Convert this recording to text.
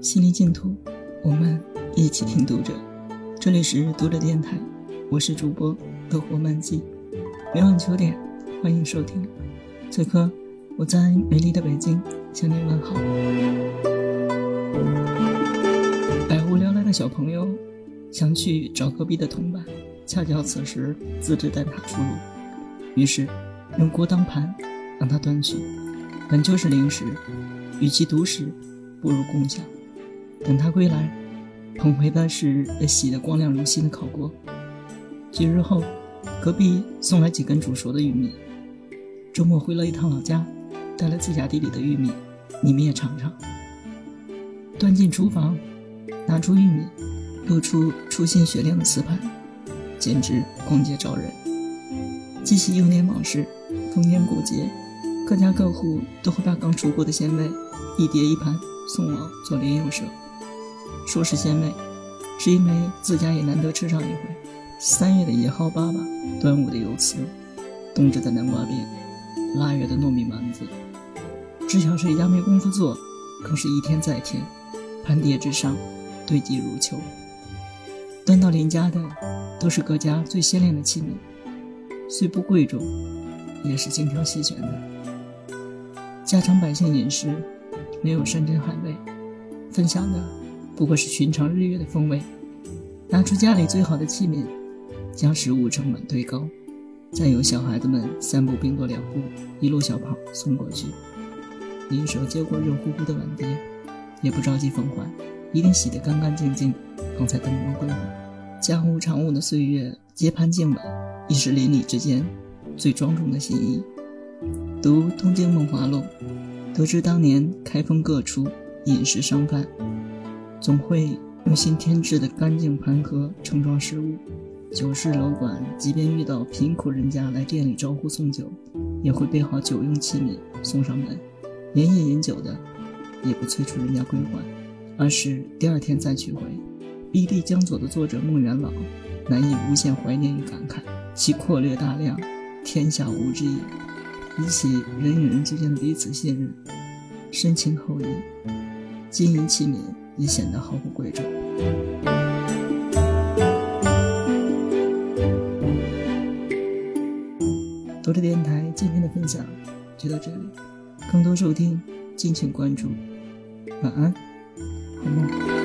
心灵净土，我们一起听读者。这里是读者电台，我是主播乐活漫记。每晚九点，欢迎收听。此刻，我在美丽的北京向您问好。百无聊赖的小朋友想去找隔壁的同伴，恰巧此时自制蛋挞出炉，于是用锅当盘，让他端去。本就是零食，与其独食，不如共享。等他归来，捧回的是洗得光亮如新的烤锅。几日后，隔壁送来几根煮熟的玉米。周末回了一趟老家，带了自家地里。的玉米，你们也尝尝。端进厨房，拿出玉米，露出初鲜雪亮的瓷盘，简直光洁照人。记起幼年往事，逢年过节，各家各户都会把刚出锅的鲜味一碟一盘送往左邻右舍。说是鲜味，是因为自家也难得吃上一回。三月的野蒿粑粑，端午的油丝，冬至的南瓜饼，腊月的糯米丸子。知晓谁家没工夫做，更是一天再添，盘碟之上，堆积如秋。端到邻家的，都是各家最鲜亮的器皿，虽不贵重，也是精挑细选的。家常百姓饮食，没有山珍海味，分享的。不过是寻常日月的风味，拿出家里最好的器皿，将食物盛满堆高，再由小孩子们三步并作两步，一路小跑送过去。银手接过热乎乎的碗碟，也不着急奉还，一定洗得干干净净，方才灯光辉煌。家务常务的岁月，接盘敬碗，已是邻里之间最庄重的心意。读《东京梦华录》，得知当年开封各处饮食商贩。总会用心添置的干净盘盒盛装食物，酒市楼馆即便遇到贫苦人家来店里招呼送酒，也会备好酒用器皿送上门。连夜饮酒的，也不催促人家归还，而是第二天再取回。《一地江左》的作者孟元老，难以无限怀念与感慨，其阔略大量，天下无之也，以起人与人之间的彼此信任，深情厚谊。金银器皿。也显得毫不贵重。读者电台今天的分享就到这里，更多收听敬请关注。晚安，好梦。